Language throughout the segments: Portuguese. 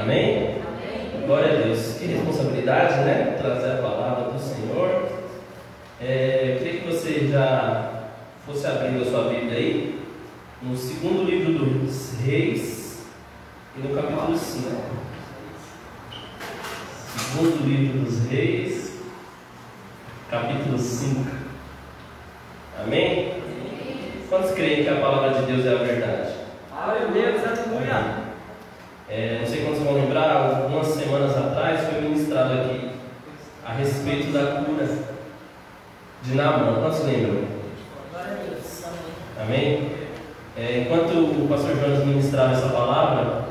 Amém? Amém? Glória a Deus. Que responsabilidade, né? Trazer a palavra do Senhor. É, eu queria que você já fosse abrindo a sua Bíblia aí, no segundo livro dos Reis e no capítulo 5. Segundo livro dos Reis, capítulo 5. Amém? Quantos creem que a palavra de Deus é a verdade? Aleluia, aleluia. É, não sei quantos vão lembrar, algumas semanas atrás foi ministrado aqui a respeito da cura de Naaman. Quantos lembram? Amém? É, enquanto o pastor Jonas ministrava essa palavra,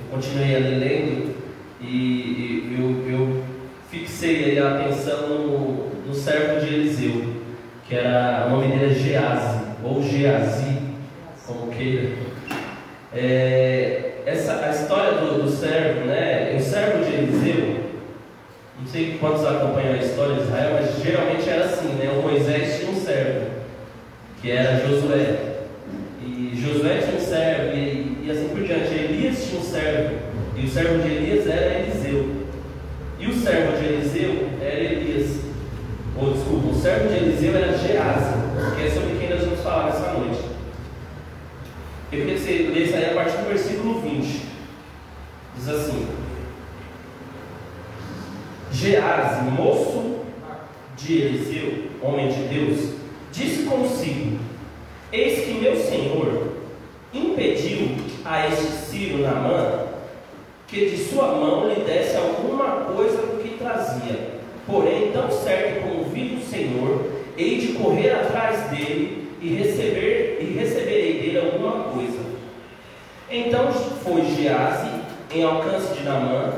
eu continuei ali lendo e, e eu, eu, fixei a atenção no, no servo de Eliseu, que era o nome dele é Geazi, ou Geazi, como queira. É, essa, a história do, do servo, né? O servo de Eliseu, não sei quantos acompanham a história de Israel, mas geralmente era assim, né? O Moisés tinha um servo, que era Josué. E Josué tinha um servo, e, e assim por diante. Elias tinha um servo, e o servo de Elias era Eliseu. E o servo de Eliseu era Elias. Ou desculpa, o servo de Eliseu era Geasa, que é sobre quem nós vamos falar nessa noite. Eu queria que você lesse aí a partir do versículo 20. Diz assim: Gease, moço de Eliseu, homem de Deus, disse consigo: Eis que meu senhor impediu a este Ciro Namã que de sua mão lhe desse alguma coisa do que trazia. Porém, tão certo como vive o Senhor, hei de correr atrás dele e receber e receberei dele alguma coisa. Então foi Gease em alcance de Namã.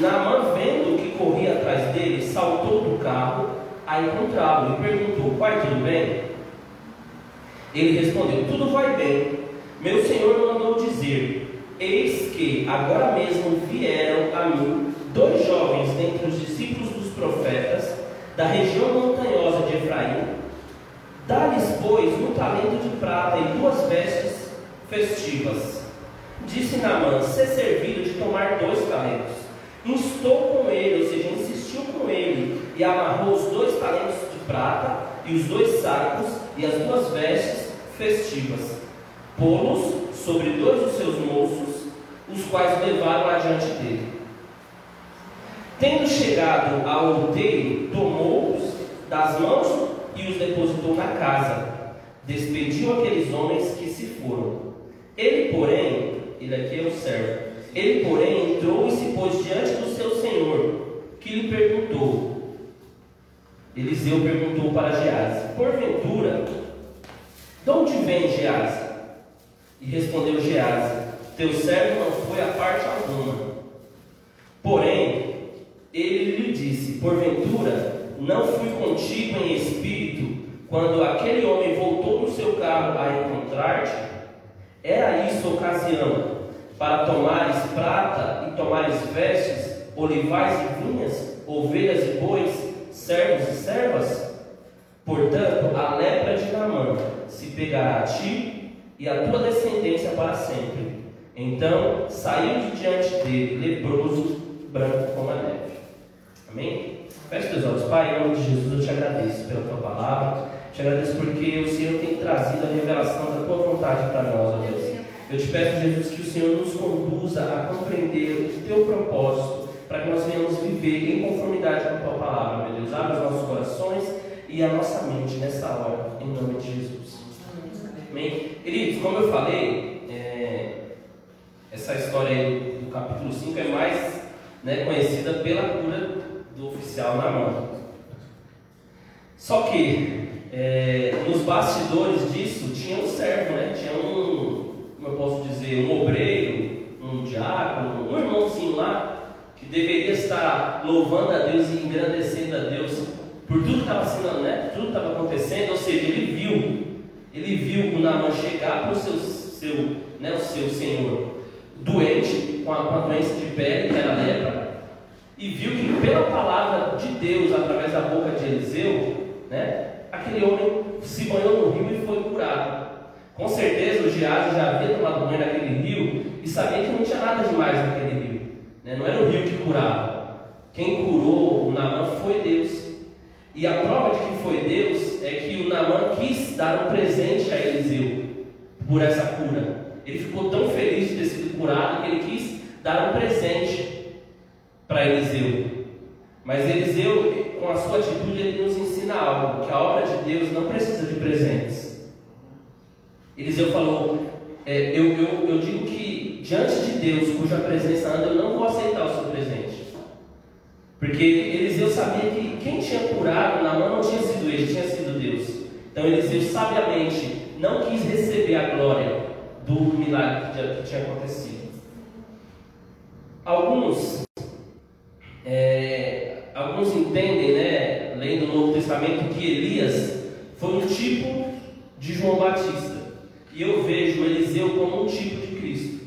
Namã, vendo que corria atrás dele, saltou do carro a encontrá-lo e perguntou: Pai, tudo bem? Ele respondeu: Tudo vai bem. Meu senhor mandou dizer: Eis que agora mesmo vieram a mim dois jovens dentre os discípulos dos profetas da região montanhosa de Efraim Dá-lhes, pois, um talento de prata e duas vestes festivas. Disse Naamã, ser servido de tomar dois talentos. Instou com ele, ou seja, insistiu com ele, e amarrou os dois talentos de prata, e os dois sacos, e as duas vestes festivas. Pô-los sobre dois dos seus moços, os quais levaram adiante dele. Tendo chegado ao outeiro, tomou-os das mãos e os depositou na casa. Despediu aqueles homens que se foram. Ele, porém, ele aqui é o servo, ele, porém, entrou e se pôs diante do seu senhor, que lhe perguntou. Eliseu perguntou para Gease: Porventura, de onde vem Gease? E respondeu Gease: Teu servo não foi a parte alguma. Porém, ele lhe disse: Porventura, não fui contigo em espírito quando aquele homem voltou no seu carro a encontrar-te? Era isso ocasião para tomares prata e tomares vestes, olivais e vinhas, ovelhas e bois, servos e servas? Portanto, a lepra de Naamã se pegará a ti e a tua descendência para sempre. Então saiu de diante dele, leproso, branco como a neve. Amém? Feche teus olhos, Pai, em nome de Jesus, eu te agradeço pela tua palavra, te agradeço porque o Senhor tem trazido a revelação da tua vontade para nós, ó Deus. Eu te peço, Jesus, que o Senhor nos conduza a compreender o teu propósito, para que nós venhamos viver em conformidade com a tua palavra, meu Deus. Abre os nossos corações e a nossa mente nessa hora, em nome de Jesus. Amém? Queridos, como eu falei, é, essa história aí do capítulo 5 é mais né, conhecida pela cura do oficial na mão. Só que é, nos bastidores disso tinha um servo, né? Tinha um, como eu posso dizer, um obreiro, um diácono, um irmãozinho lá que deveria estar louvando a Deus e engrandecendo a Deus por tudo que estava sendo, né? Tudo estava acontecendo, ou seja, ele viu, ele viu o Naaman chegar para o seu, seu, né, o seu senhor doente, com a, com a doença de pele, que era lepra, e viu que pela palavra de Deus, através da boca de Eliseu, né, aquele homem se banhou no rio e foi curado. Com certeza o Geazi já havia tomado banho naquele rio e sabia que não tinha nada demais naquele rio. Né? Não era o rio que curava. Quem curou o Naamã foi Deus. E a prova de que foi Deus é que o Naamã quis dar um presente a Eliseu por essa cura. Ele ficou tão feliz de ter sido curado que ele quis dar um presente para Eliseu. Mas Eliseu, com a sua atitude, ele nos ensina algo: que a obra de Deus não precisa de presentes. Eliseu falou: é, eu, eu, eu digo que diante de Deus, cuja presença anda, eu não vou aceitar o seu presente. Porque Eliseu sabia que quem tinha curado na mão não tinha sido ele, tinha sido Deus. Então Eliseu sabiamente não quis receber a glória do milagre que tinha acontecido. Alguns, é, alguns entendem, né, lendo o Novo Testamento, que Elias foi um tipo de João Batista. E eu vejo Eliseu como um tipo de Cristo.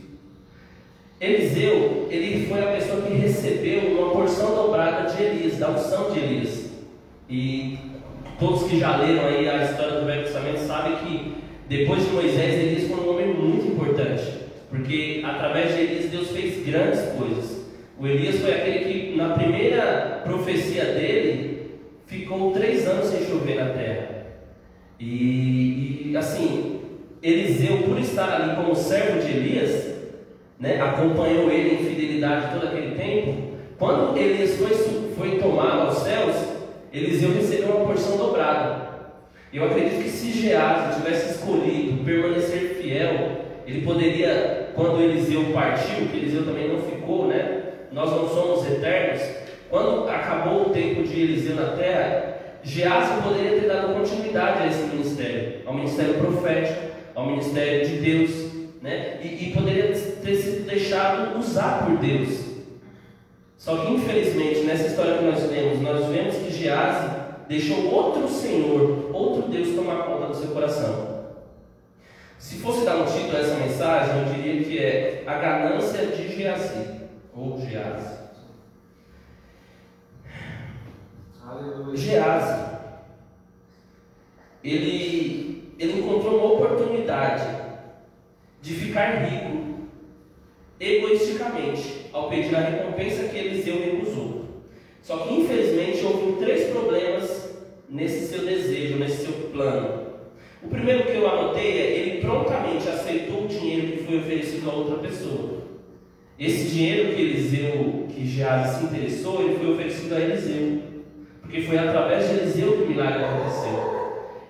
Eliseu, ele foi a pessoa que recebeu uma porção dobrada de Elias, da unção de Elias. E todos que já leram aí a história do Velho Testamento sabem que depois de Moisés, Elias foi um homem muito importante. Porque através de Elias, Deus fez grandes coisas. O Elias foi aquele que, na primeira profecia dele, ficou três anos sem chover na terra. E, e assim, Eliseu, por estar ali como servo de Elias, né, acompanhou ele em fidelidade todo aquele tempo. Quando Elias foi, foi tomado aos céus, Eliseu recebeu uma porção dobrada. Eu acredito que se Geazi tivesse escolhido permanecer fiel, ele poderia, quando Eliseu partiu, que Eliseu também não ficou, né? Nós não somos eternos. Quando acabou o tempo de Eliseu na terra, Geazi poderia ter dado continuidade a esse ministério, ao ministério profético, ao ministério de Deus, né? E, e poderia ter sido deixado usar por Deus. Só que infelizmente nessa história que nós temos, nós vemos que Geazi deixou outro Senhor, outro Deus tomar conta do seu coração. Se fosse dar um título a essa mensagem, eu diria que é a ganância de Geazi, ou Geazi. Geazi, ele, ele encontrou uma oportunidade de ficar rico egoisticamente ao pedir a recompensa que Eliseu recusou. Só que infelizmente houve três problemas nesse seu desejo, nesse seu plano. O primeiro que eu anotei é ele prontamente aceitou o dinheiro que foi oferecido a outra pessoa. Esse dinheiro que Eliseu, que Geazi se interessou, ele foi oferecido a Eliseu. Porque foi através de Eliseu que o milagre aconteceu.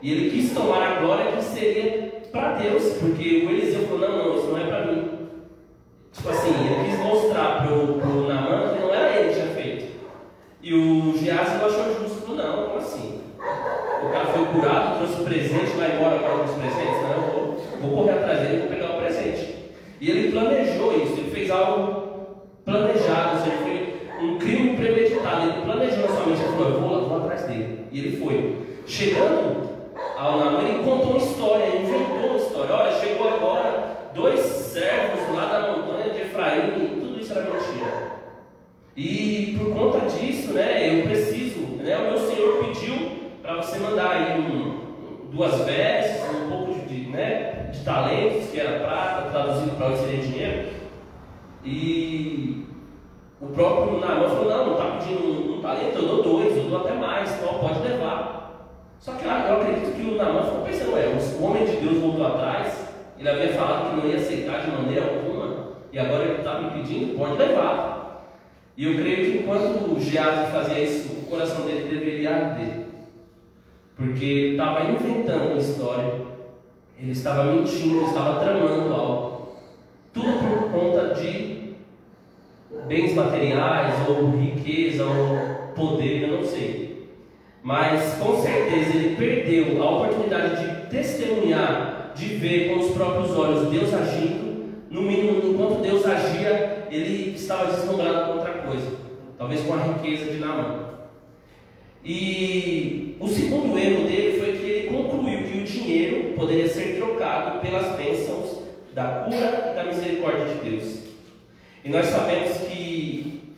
E ele quis tomar a glória que seria para Deus, porque o Eliseu falou: não, não, isso não é para mim. Tipo assim, ele quis mostrar para o Naaman que não era ele que tinha feito. E o Geazi não achou justo, não, como assim? O cara foi curado, trouxe o presente, vai embora com os presentes? Não, eu vou, vou correr atrás dele vou pegar o presente. E ele planejou isso, fez algo planejado, ou seja, foi um crime premeditado. Ele planejou na sua mente, ele falou, eu vou, vou atrás dele. E ele foi. Chegando ao Namor, ele contou uma história, ele inventou uma história. Olha, chegou agora dois servos lá da montanha de Efraim, tudo isso era mentira. E por conta disso, né, eu preciso, né, o meu Senhor pediu para você mandar aí um, duas vestes, um pouco de, né, de talentos, que era prata, traduzido para onde seria dinheiro. E o próprio Naamã falou, não, não está pedindo um, um, talento, eu dou dois, eu dou até mais, então pode levar. Só que eu acredito que o Naamã ficou pensando, é, o homem de Deus voltou atrás, ele havia falado que não ia aceitar de maneira alguma, e agora ele está me pedindo, pode levar. E eu creio que enquanto o Geazi fazia isso, o coração dele deveria arder. Porque ele estava inventando uma história, ele estava mentindo, ele estava tramando algo. Tudo por conta de bens materiais, ou riqueza, ou poder, eu não sei. Mas com certeza ele perdeu a oportunidade de testemunhar, de ver com os próprios olhos Deus agindo. No mínimo, enquanto Deus agia, ele estava deslumbrado com outra coisa, talvez com a riqueza de Naamã. E o segundo erro dele foi que ele concluiu que o dinheiro poderia ser trocado pelas bênçãos da cura e da misericórdia de Deus. E nós sabemos que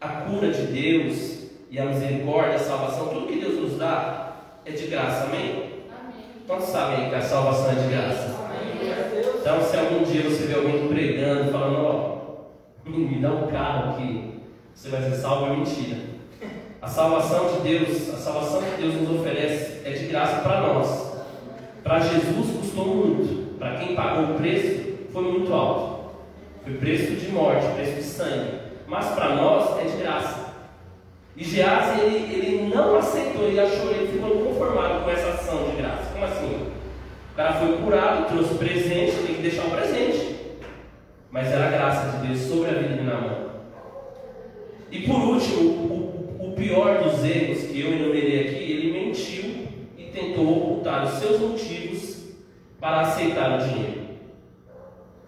a cura de Deus e a misericórdia, a salvação, tudo que Deus nos dá é de graça, amém? amém. Todos sabem que a salvação é de graça. Amém. Então, se algum dia você vê alguém pregando, falando, ó, me me dá um carro que você vai ser salvo é mentira. A salvação de Deus, a salvação que Deus nos oferece é de graça para nós. Para Jesus custou muito. Para quem pagou o preço, foi muito alto. Foi preço de morte, preço de sangue. Mas para nós é de graça. E Geazi, ele, ele não aceitou, ele achou, ele ficou conformado com essa ação de graça. Como assim? O cara foi curado, trouxe presente, tem que deixar um presente. Mas era a graça de Deus sobre a vida de Naamã. E por último, o, o pior dos erros que eu enumerei aqui, ele mentiu e tentou ocultar os seus motivos para aceitar o dinheiro.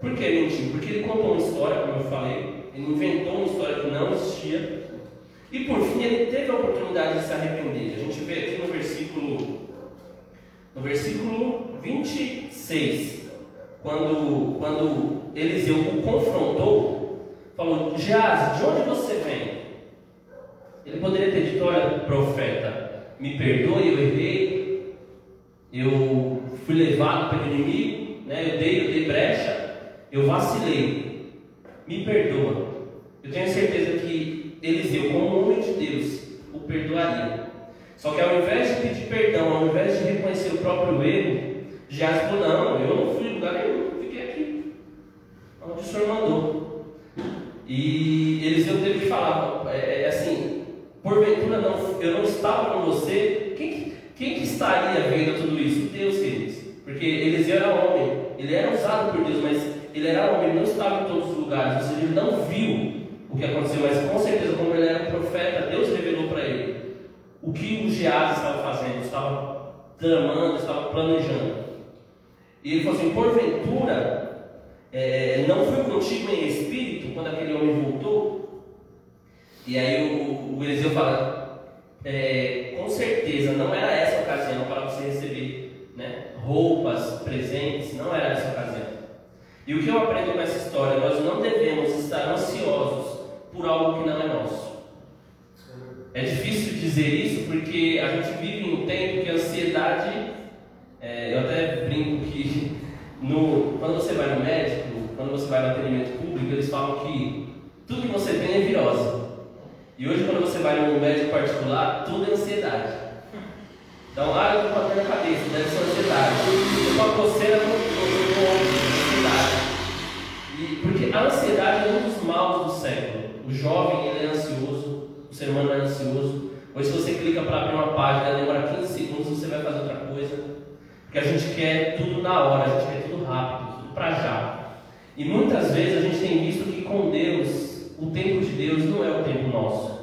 Por que ele mentiu? Porque ele contou uma história, como eu falei, ele inventou uma história que não existia. E por fim ele teve a oportunidade de se arrepender. A gente vê aqui no versículo, no versículo 26, quando, quando Eliseu o confrontou, falou: Geazi, de onde você vem? Ele poderia ter dito: Olha, profeta, me perdoe, eu errei, eu fui levado pelo inimigo, né? eu, dei, eu dei brecha, eu vacilei, me perdoa. Eu tenho certeza que Eliseu, como homem de Deus, o perdoaria. Só que ao invés de pedir perdão, ao invés de reconhecer o próprio erro, já falou: Não, eu não fui em lugar nenhum, fiquei aqui, onde o Senhor mandou. E Eliseu teve que falar: é, é assim, porventura não, eu não estava com você, quem, quem que estaria vendo tudo isso? Deus, queridos. Porque Eliseu era homem, ele era usado por Deus, mas ele era homem, ele não estava em todos os lugares, ou seja, ele não viu o que aconteceu, mas com certeza, como ele era um profeta, Deus revelou para ele o que o Geazi estava fazendo, estava tramando, estava planejando. E ele falou assim: porventura, é, não fui contigo em espírito quando aquele homem voltou? E aí o, o Eliseu fala: é, com certeza não era essa a ocasião para você receber né, roupas, presentes, não era essa a ocasião. E o que eu aprendo com essa história? Nós não devemos estar ansiosos por algo que não é nosso. É difícil dizer isso porque a gente vive em um tempo que a ansiedade. É, eu até brinco que no, quando você vai no médico, quando você vai no atendimento público, eles falam que tudo que você tem é virose. E hoje, quando você vai no médico particular, tudo é ansiedade. Então, ah, eu estou com a na cabeça, deve ser ansiedade. Eu estou com a coceira no, ansiedade. E, porque a ansiedade é um dos maus do século. O jovem ele é ansioso, o ser humano é ansioso. Hoje, se você clica para abrir uma página, demora 15 segundos, você vai fazer outra coisa. Porque a gente quer tudo na hora, a gente quer tudo rápido, tudo para já. E muitas vezes a gente tem visto que com Deus, o tempo de Deus não é o tempo nosso.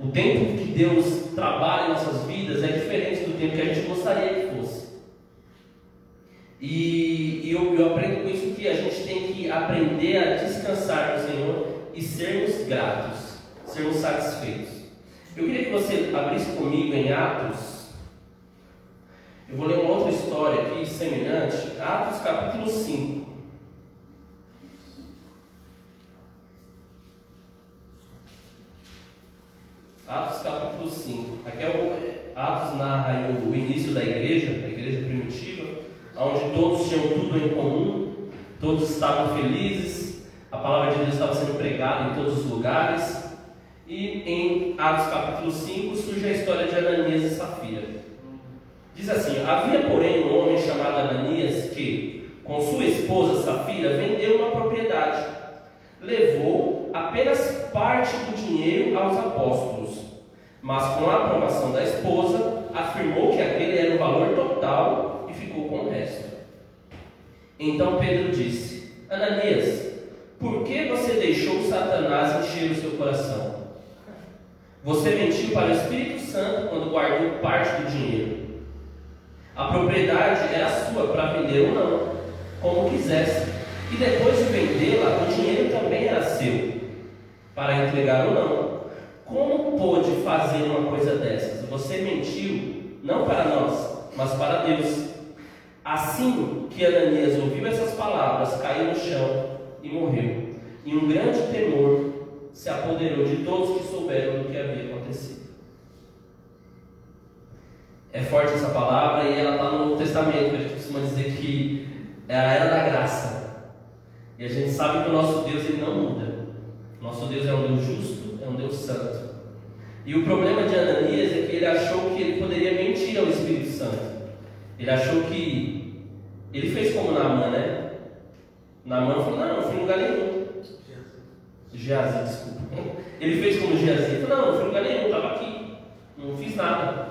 O tempo que Deus trabalha em nossas vidas é diferente do tempo que a gente gostaria que fosse. E, e eu, eu aprendo com isso que a gente tem que aprender a descansar no Senhor e sermos gratos, sermos satisfeitos. Eu queria que você abrisse comigo em Atos. Eu vou ler uma outra história aqui semelhante, Atos capítulo 5. Atos capítulo 5. Aqui é o Atos narra o início da igreja, da igreja primitiva, onde todos tinham tudo em comum, todos estavam felizes, a palavra de Deus estava sendo pregada em todos os lugares. E em Atos capítulo 5 surge a história de Ananias e Safira. Diz assim: Havia, porém, um homem chamado Ananias que, com sua esposa Safira, vendeu uma propriedade. Levou apenas parte do dinheiro aos apóstolos, mas com a aprovação da esposa, Então Pedro disse: Ananias, por que você deixou Satanás encher o seu coração? Você mentiu para o Espírito Santo quando guardou parte do dinheiro. A propriedade era sua para vender ou não, como quisesse. E depois de vendê-la, o dinheiro também era seu, para entregar ou não. Como pôde fazer uma coisa dessas? Você mentiu, não para nós, mas para Deus. Assim que Ananias ouviu essas palavras, caiu no chão e morreu. E um grande temor se apoderou de todos que souberam do que havia acontecido. É forte essa palavra e ela está no Novo Testamento. A gente costuma dizer que é a era da graça. E a gente sabe que o nosso Deus ele não muda. Deus é um Deus justo, é um Deus santo. E o problema de Ananias é que ele achou que ele poderia mentir ao Espírito Santo. Ele achou que. Ele fez como Naaman, né? Naaman falou: Não, não fui em lugar nenhum. Geazi, desculpa. Ele fez como Geazi: falou: Não, não fui em lugar nenhum, estava aqui. Não fiz nada.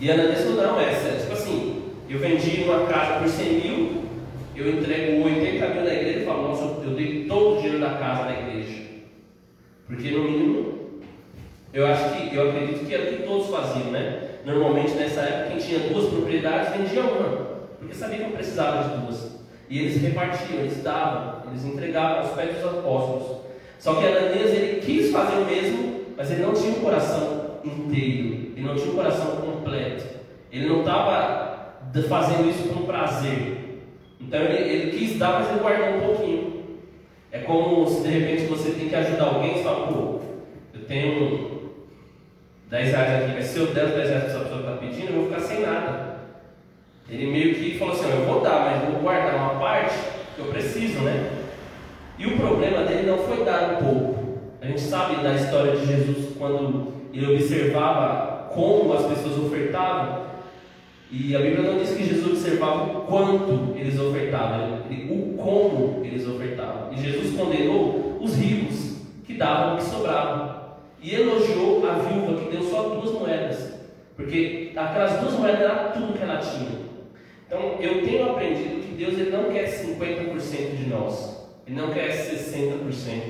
E Ananias falou: Não, é sério. Tipo assim, eu vendi uma casa por 100 mil, eu entrego 80 mil na igreja e falo: Nossa, eu dei todo o dinheiro da casa na igreja. Porque no mínimo eu acho que, eu acredito que era o que todos faziam, né? Normalmente nessa época, quem tinha duas propriedades vendia uma, porque sabia que não precisava de duas. E eles repartiam, eles davam, eles entregavam aos pés dos apóstolos. Só que Ananias ele quis fazer o mesmo, mas ele não tinha um coração inteiro, ele não tinha um coração completo. Ele não estava fazendo isso com prazer. Então ele, ele quis dar, mas ele guardou um pouquinho. É como se de repente você tem que ajudar alguém e fala, pô, eu tenho 10 reais aqui, mas se eu der os 10 reais que essa pessoa está pedindo, eu vou ficar sem nada. Ele meio que falou assim: eu vou dar, mas vou guardar uma parte que eu preciso, né? E o problema dele não foi dar um pouco. A gente sabe da história de Jesus quando ele observava como as pessoas ofertavam. E a Bíblia não diz que Jesus observava o quanto eles ofertavam, ele, o como eles ofertavam. E Jesus condenou os ricos que davam o que sobrava e elogiou a viúva que deu só duas moedas, porque aquelas duas moedas era tudo que ela tinha. Então eu tenho aprendido que Deus ele não quer 50% de nós, Ele não quer 60%,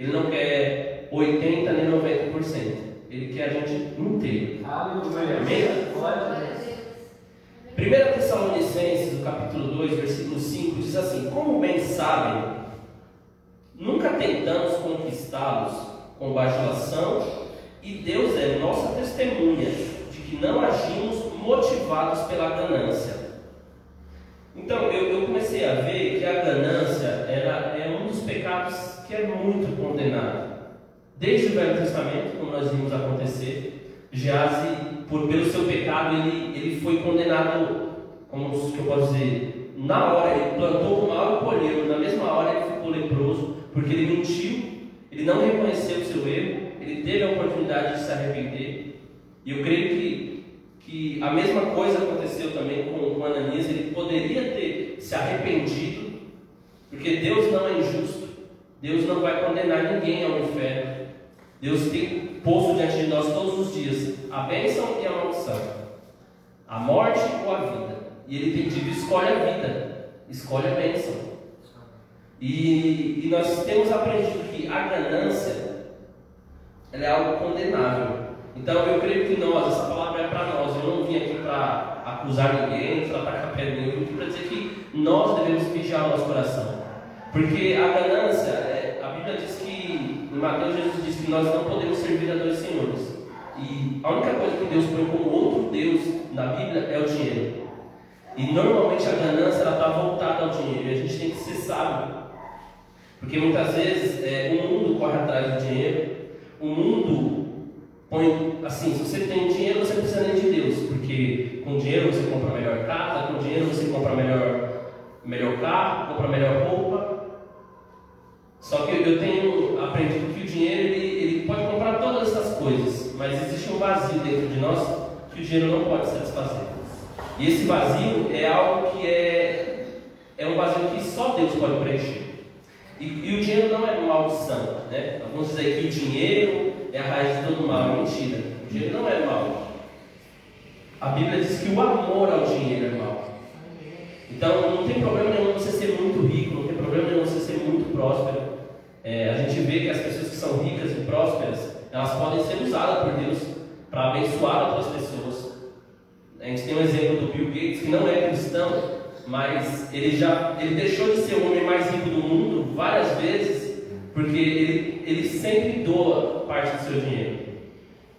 Ele não quer 80% nem 90%, Ele quer a gente inteiro. Amém? 1 Tessalonicenses, no capítulo 2, versículo 5, diz assim: Como bem sabem, nunca tentamos conquistá-los com bajulação, e Deus é nossa testemunha de que não agimos motivados pela ganância. Então eu, eu comecei a ver que a ganância era, é um dos pecados que é muito condenado. Desde o Velho Testamento, como nós vimos acontecer, Geazi, por, pelo seu pecado, ele, ele foi condenado, como que eu posso dizer, na hora, ele plantou o mal e colheu, na mesma hora ele ficou leproso, porque ele mentiu ele não reconheceu o seu erro, ele teve a oportunidade de se arrepender. E eu creio que, que a mesma coisa aconteceu também com, com Ananias. Ele poderia ter se arrependido, porque Deus não é injusto. Deus não vai condenar ninguém ao inferno. Deus tem posto diante de nós todos os dias a bênção e a maldição, a morte ou a vida. E Ele tem dito: escolhe a vida, escolhe a bênção. E, e nós temos aprendido que a ganância é algo condenável. Então eu creio que nós, essa palavra é para nós. Eu não vim aqui para acusar ninguém, para atacar pé nenhum, eu vim para dizer que nós devemos vigiar o nosso coração. Porque a ganância, é, a Bíblia diz que, em Mateus Jesus diz que nós não podemos servir a dois senhores. E a única coisa que Deus põe como outro Deus na Bíblia é o dinheiro. E normalmente a ganância está voltada ao dinheiro. E a gente tem que ser sábio porque muitas vezes é, o mundo corre atrás do dinheiro, o mundo põe assim: se você tem dinheiro, você precisa nem de Deus, porque com dinheiro você compra melhor casa, com dinheiro você compra melhor, melhor carro, compra melhor roupa. Só que eu tenho aprendido que o dinheiro ele, ele pode comprar todas essas coisas, mas existe um vazio dentro de nós que o dinheiro não pode satisfazer. E esse vazio é algo que é, é um vazio que só Deus pode preencher. E, e, o dinheiro não é maldição. Né? Alguns dizem que o dinheiro é a raiz de todo mal. É mentira. O dinheiro não é mal. A Bíblia diz que o amor ao dinheiro é mal. Então não tem problema nenhum você ser muito rico, não tem problema nenhum você ser muito próspero. É, a gente vê que as pessoas que são ricas e prósperas, elas podem ser usadas por Deus para abençoar outras pessoas. A gente tem um exemplo do Bill Gates que não é cristão, mas ele já ele deixou de ser o homem mais rico do mundo várias vezes, porque ele, ele sempre doa parte do seu dinheiro.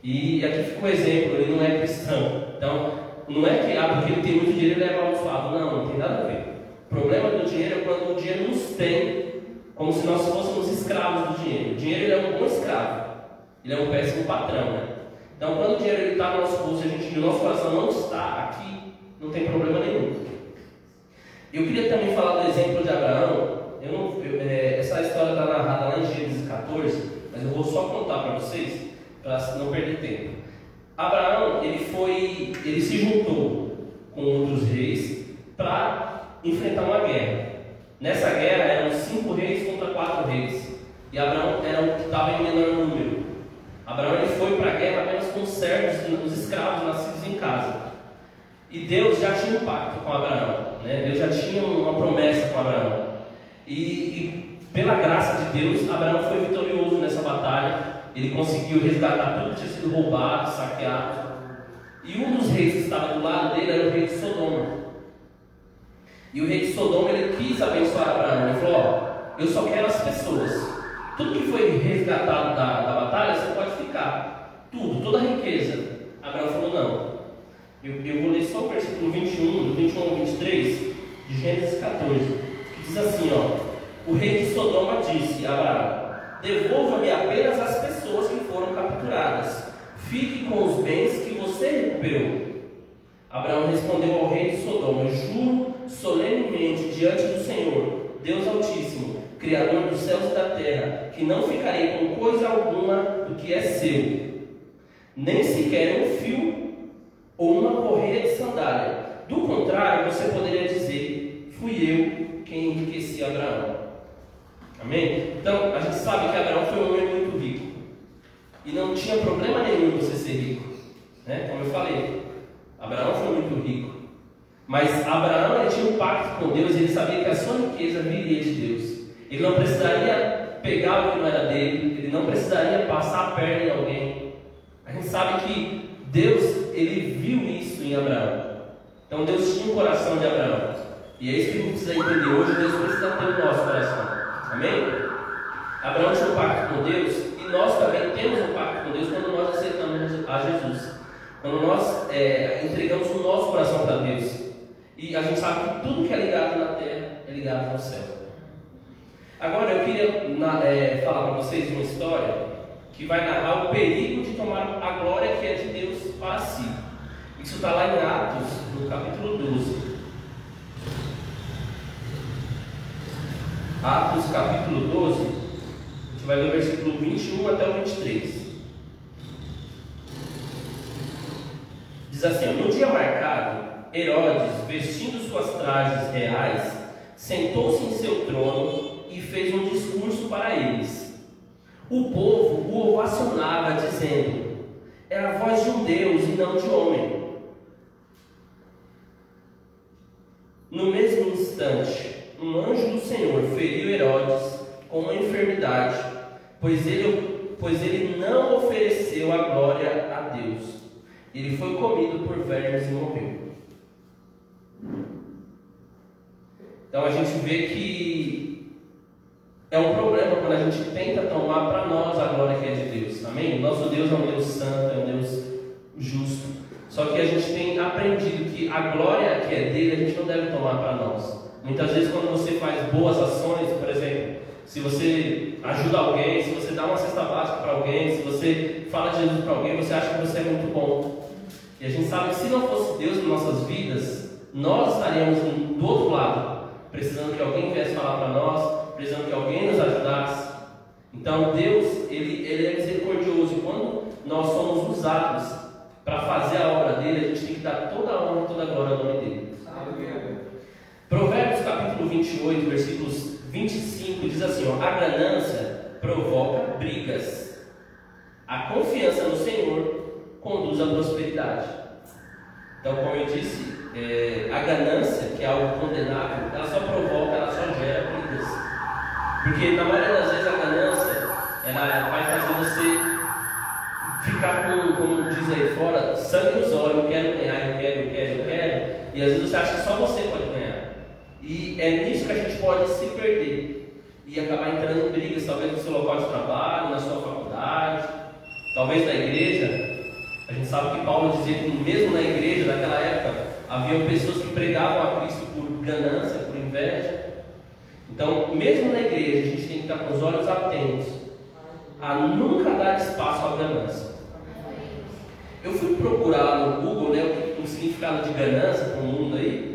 E aqui fica um exemplo, ele não é cristão. Então, não é que ah, porque ele tem muito dinheiro ele é amaldiçoado. Não, não tem nada a ver. O problema do dinheiro é quando o dinheiro nos tem, como se nós fôssemos escravos do dinheiro. O dinheiro é um bom escravo, ele é um péssimo patrão. Né? Então, quando o dinheiro está no nosso bolso e a gente, o nosso coração não está aqui, não tem problema nenhum. Eu queria também falar do exemplo de Abraão. Eu não, eu, é, essa história está narrada lá em Gênesis 14. 14, mas eu vou só contar para vocês, para não perder tempo. Abraão, ele foi, ele se juntou com outros reis para enfrentar uma guerra. Nessa guerra eram cinco reis contra quatro reis. E Abraão era o que estava em menor número. Abraão ele foi para a guerra apenas com servos, os escravos nascidos em casa. E Deus já tinha um pacto com Abraão. Né? Deus já tinha uma promessa com Abraão. E, e pela graça de Deus, Abraão foi vitorioso nessa batalha. Ele conseguiu resgatar tudo que tinha sido roubado, saqueado. E um dos reis que estava do lado dele era o rei de Sodoma. E o rei de Sodoma ele quis abençoar Abraão. Ele falou: eu só quero as pessoas. Tudo que foi resgatado da, da batalha, você pode ficar. Tudo, toda a riqueza. Abraão falou: Não. Eu, eu vou ler só o versículo 21, do 21 ao 23, de Gênesis 14, que diz assim: Ó, o rei de Sodoma disse a Abraão: Devolva-me apenas as pessoas que foram capturadas. Fique com os bens que você recuperou. Abraão respondeu ao rei de Sodoma: Juro solenemente diante do Senhor, Deus Altíssimo, Criador dos céus e da terra, que não ficarei com coisa alguma do que é seu, nem sequer um fio ou uma correia de sandália. Do contrário, você poderia dizer: Fui eu quem enriqueci Abraão. Amém? Então, a gente sabe que Abraão foi um homem muito rico. E não tinha problema nenhum você ser rico. Né? Como eu falei, Abraão foi muito rico. Mas Abraão tinha um pacto com Deus e ele sabia que a sua riqueza viria de Deus. Ele não precisaria pegar o que não era dele, ele não precisaria passar a perna em alguém. A gente sabe que Deus, ele viu isso em Abraão. Então Deus tinha o coração de Abraão. E é isso que a gente precisa entender hoje. Deus precisa ter o nosso coração. Amém? Abraão tinha um pacto com Deus e nós também temos um pacto com Deus quando nós aceitamos a Jesus. Quando nós é, entregamos o nosso coração para Deus. E a gente sabe que tudo que é ligado na terra é ligado no céu. Agora eu queria na, é, falar para vocês uma história que vai narrar o perigo de tomar a glória que é de Deus para si. Isso está lá em Atos, no capítulo 12. Atos capítulo 12, a gente vai ler o versículo 21 até o 23. Diz assim: No dia marcado, Herodes, vestindo suas trajes reais, sentou-se em seu trono e fez um discurso para eles. O povo o ovacionava, dizendo: É a voz de um Deus e não de homem. No mesmo instante, um anjo do Senhor feriu Herodes com uma enfermidade, pois ele, pois ele não ofereceu a glória a Deus. Ele foi comido por vermes e morreu. Então a gente vê que é um problema quando a gente tenta tomar para nós a glória que é de Deus. Amém? Nosso Deus é um Deus santo, é um Deus justo. Só que a gente tem aprendido que a glória que é dele a gente não deve tomar para nós. Muitas vezes quando você faz boas ações, por exemplo, se você ajuda alguém, se você dá uma cesta básica para alguém, se você fala de Jesus para alguém, você acha que você é muito bom. E a gente sabe que se não fosse Deus em nossas vidas, nós estaríamos do outro lado, precisando que alguém viesse falar para nós, precisando que alguém nos ajudasse. Então Deus, ele, ele é misericordioso e quando nós somos usados para fazer a obra dele, a gente tem que dar toda a honra toda a glória ao nome dele. Provérbios capítulo 28, versículos 25 diz assim: ó, A ganância provoca brigas, a confiança no Senhor conduz à prosperidade. Então, como eu disse, é, a ganância, que é algo condenável, ela só provoca, ela só gera brigas. Porque na maioria das vezes a ganância ela vai fazer você ficar com, como diz aí fora, sangue nos olhos, eu quero ganhar, eu quero, eu quero, eu quero. E às vezes você acha que só você pode. E é nisso que a gente pode se perder. E acabar entrando em brigas, talvez no seu local de trabalho, na sua faculdade, talvez na igreja. A gente sabe que Paulo dizia que mesmo na igreja daquela época havia pessoas que pregavam a Cristo por ganância, por inveja. Então, mesmo na igreja, a gente tem que estar com os olhos atentos a nunca dar espaço à ganância. Eu fui procurar no Google né, o, significado de ganância para o mundo aí,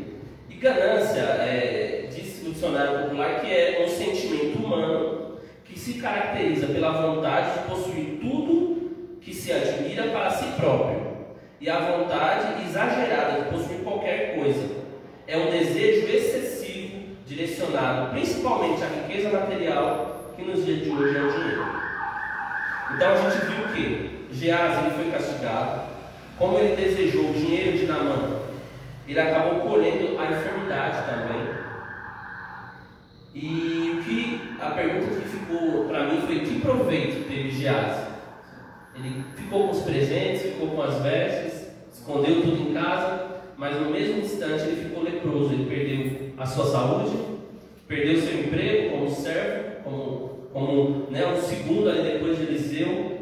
ganância, é, diz o dicionário popular, que é um sentimento humano que se caracteriza pela vontade de possuir tudo que se admira para si próprio e a vontade exagerada de possuir qualquer coisa. É um desejo excessivo direcionado principalmente à riqueza material que nos dias de hoje é o dinheiro. Então a gente viu que Geás foi castigado, como ele desejou o dinheiro de Namã, ele acabou colhendo a enfermidade também. E o que a pergunta que ficou para mim foi que proveito teve Geás? Ele ficou com os presentes, ficou com as vestes, escondeu tudo em casa, mas no mesmo instante ele ficou leproso, ele perdeu a sua saúde, perdeu seu emprego como servo, como, como né, um segundo ali depois de Eliseu,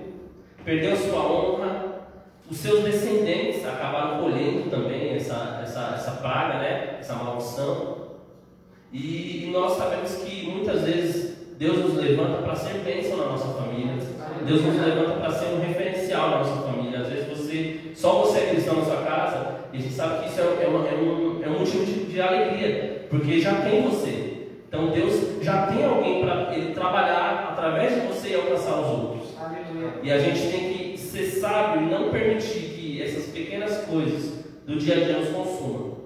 perdeu sua honra, os seus descendentes acabaram colhendo também essa, essa, essa praga, né, essa maldição. E, e nós sabemos que muitas vezes Deus nos levanta para ser bênção na nossa família. Deus nos levanta para ser um referencial na nossa família. Às vezes você, só você é cristão na sua casa, e a gente sabe que isso é, é, uma, é, um, é um motivo de, de alegria, porque já tem você. Então Deus já tem alguém para ele trabalhar através de você e alcançar os outros. Aleluia. E a gente tem que ser sábio e não permitir que essas pequenas coisas do dia a dia nos consumam.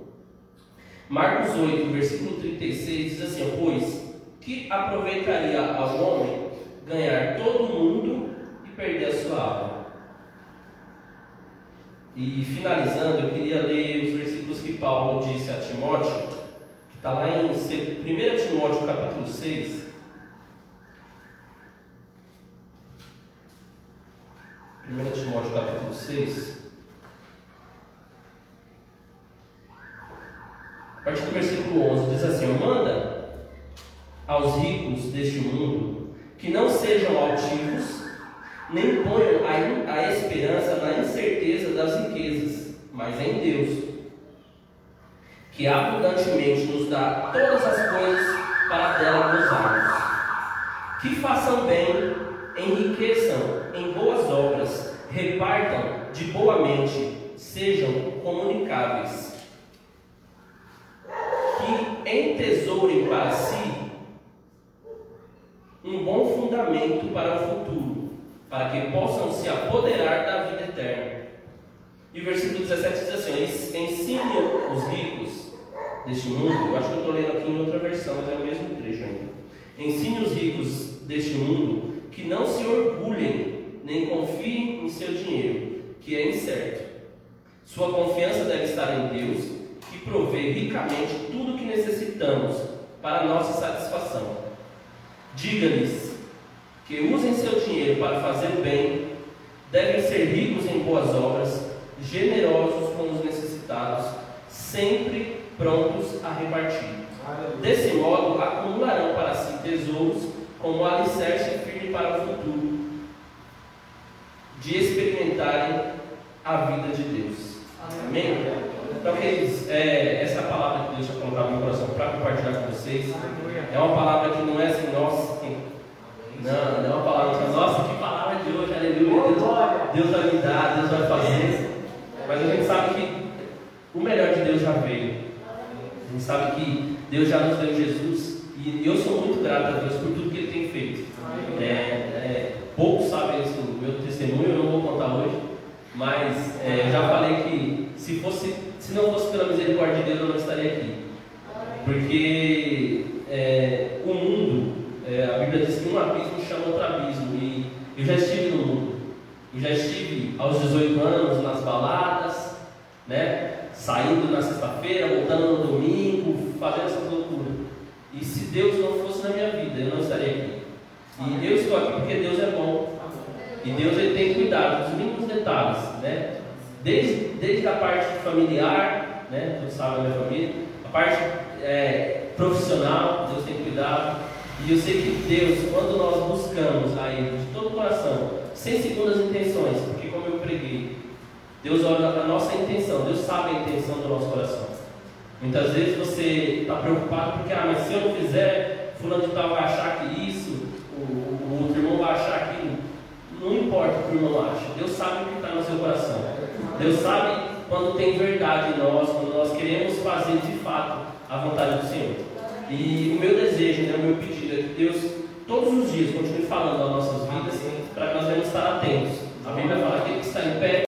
Marcos 8, versículo 36 diz assim: Pois que aproveitaria ao homem ganhar todo o mundo e perder a sua alma? E finalizando, eu queria ler os versículos que Paulo disse a Timóteo, que está lá em 1 Timóteo capítulo 6. 1 Timóteo capítulo 6. A partir do versículo 11 diz assim: Manda aos ricos deste mundo que não sejam altivos, nem ponham a, a esperança na incerteza das riquezas, mas em Deus, que abundantemente nos dá todas as coisas para dela gozarmos. Que façam bem, enriqueçam em boas obras, repartam de boa mente, sejam comunicáveis. Que entesourem para si um bom fundamento para o futuro, para que possam se apoderar da vida eterna. E o versículo 17 diz assim: Ensine os ricos deste mundo, eu acho que eu estou lendo aqui em outra versão, mas é o mesmo trecho ainda. Ensine os ricos deste mundo que não se orgulhem, nem confiem em seu dinheiro, que é incerto. Sua confiança deve estar em Deus, que provê ricamente tudo o que necessitamos para nossa satisfação. Diga-lhes que usem seu dinheiro para fazer o bem, devem ser ricos em boas obras, generosos com os necessitados, sempre prontos a repartir. Desse modo, acumularão para si tesouros como alicerce firme para o futuro, de experimentarem a vida de Deus. Amém? Então, queridos, é, essa palavra que Deus tinha colocado no meu coração para compartilhar com vocês. É uma palavra que não é assim, nossa, não, não é uma palavra que nossa, que palavra de hoje, aleluia. Deus, Deus vai me dar, Deus vai fazer. Mas a gente sabe que o melhor de Deus já veio. A gente sabe que Deus já nos deu Jesus. E eu sou muito grato a Deus por tudo que Ele tem feito. É, é, poucos sabem isso, o meu testemunho, eu não vou contar hoje. Mas é, já falei que se, fosse, se não fosse pela misericórdia de Deus, eu não estaria aqui. Porque é, o mundo, é, a Bíblia diz que um abismo chama outro abismo. E eu já estive no mundo. Eu já estive aos 18 anos nas baladas, né? saindo na sexta-feira, voltando no domingo, fazendo essas loucuras. E se Deus não fosse na minha vida, eu não estaria aqui. E eu estou aqui porque Deus é bom. E Deus ele tem cuidado dos mínimos detalhes, né? Desde, desde a parte familiar, né? Sabem da minha família, a parte é, profissional, Deus tem cuidado. E eu sei que Deus, quando nós buscamos a Ele de todo o coração, sem segundas intenções, porque como eu preguei, Deus olha a nossa intenção, Deus sabe a intenção do nosso coração. Muitas vezes você está preocupado porque, ah, mas se eu não fizer, fulano de tal vai achar que isso, o, o outro irmão vai achar aquilo. Não importa o que o irmão acha, Deus sabe o que está no seu coração. Deus sabe quando tem verdade em nós, quando nós queremos fazer de fato a vontade do Senhor. E o meu desejo, né, o meu pedido é que Deus todos os dias continue falando nas nossas vidas, para que nós venhamos estar atentos